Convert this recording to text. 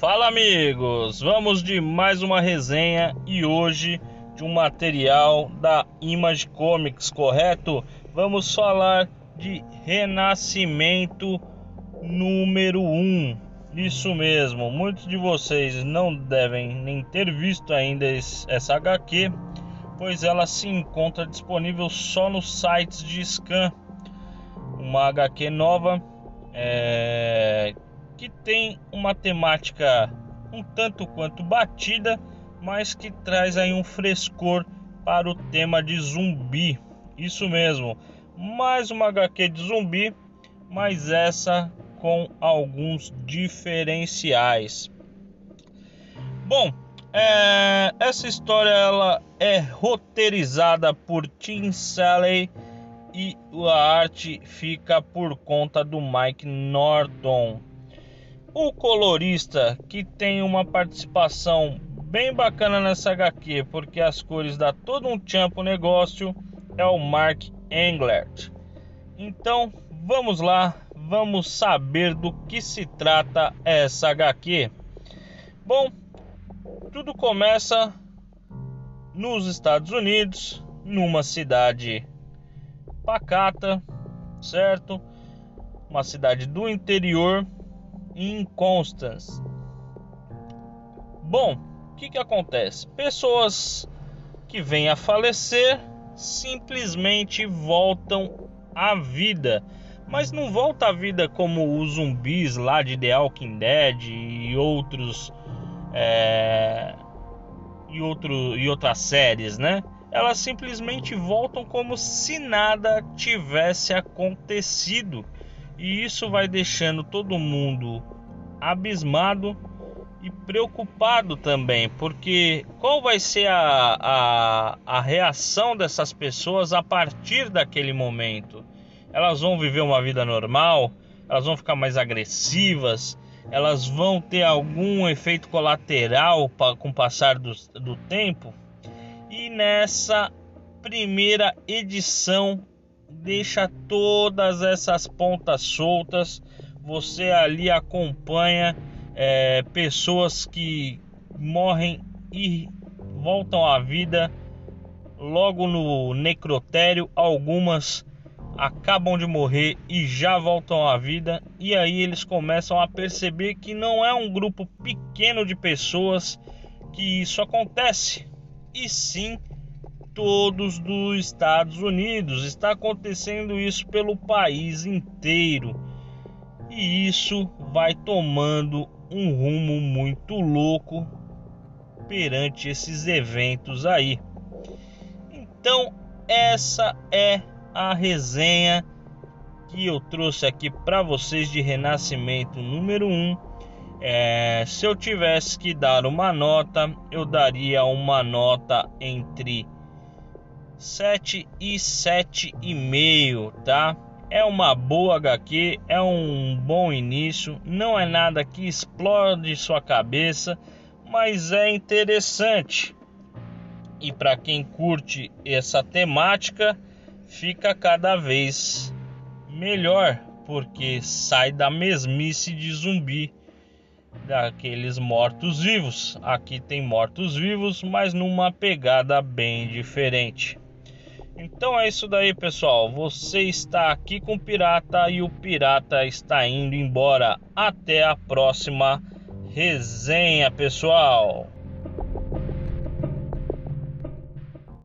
Fala amigos, vamos de mais uma resenha e hoje de um material da Image Comics, correto? Vamos falar de Renascimento número 1. Isso mesmo, muitos de vocês não devem nem ter visto ainda essa HQ, pois ela se encontra disponível só nos sites de scan. Uma HQ nova é, que tem uma temática um tanto quanto batida, mas que traz aí um frescor para o tema de zumbi. Isso mesmo, mais uma HQ de zumbi, mas essa com alguns diferenciais. Bom, é, essa história ela é roteirizada por Tim Sally e a arte fica por conta do Mike Norton. O colorista que tem uma participação bem bacana nessa HQ, porque as cores dá todo um tchampo negócio, é o Mark Englert. Então, vamos lá, vamos saber do que se trata essa HQ. Bom, tudo começa nos Estados Unidos, numa cidade pacata, certo? Uma cidade do interior em Constance. Bom, o que, que acontece? Pessoas que vêm a falecer simplesmente voltam à vida, mas não volta à vida como os zumbis lá de The Walking Dead e outros é, e, outro, e outras séries, né? Elas simplesmente voltam como se nada tivesse acontecido e isso vai deixando todo mundo abismado e preocupado também, porque qual vai ser a, a, a reação dessas pessoas a partir daquele momento? Elas vão viver uma vida normal? Elas vão ficar mais agressivas? Elas vão ter algum efeito colateral com o passar do, do tempo? E nessa primeira edição deixa todas essas pontas soltas. Você ali acompanha é, pessoas que morrem e voltam à vida logo no necrotério. Algumas acabam de morrer e já voltam à vida. E aí eles começam a perceber que não é um grupo pequeno de pessoas que isso acontece, e sim todos dos Estados Unidos. Está acontecendo isso pelo país inteiro. E isso vai tomando um rumo muito louco perante esses eventos aí. Então, essa é a resenha que eu trouxe aqui para vocês de Renascimento número 1. É, se eu tivesse que dar uma nota, eu daria uma nota entre 7 e 7,5, tá? É uma boa HQ, é um bom início, não é nada que explode sua cabeça, mas é interessante. E para quem curte essa temática, fica cada vez melhor, porque sai da mesmice de zumbi daqueles mortos-vivos. Aqui tem mortos-vivos, mas numa pegada bem diferente. Então é isso daí, pessoal. Você está aqui com o pirata e o pirata está indo embora. Até a próxima resenha, pessoal.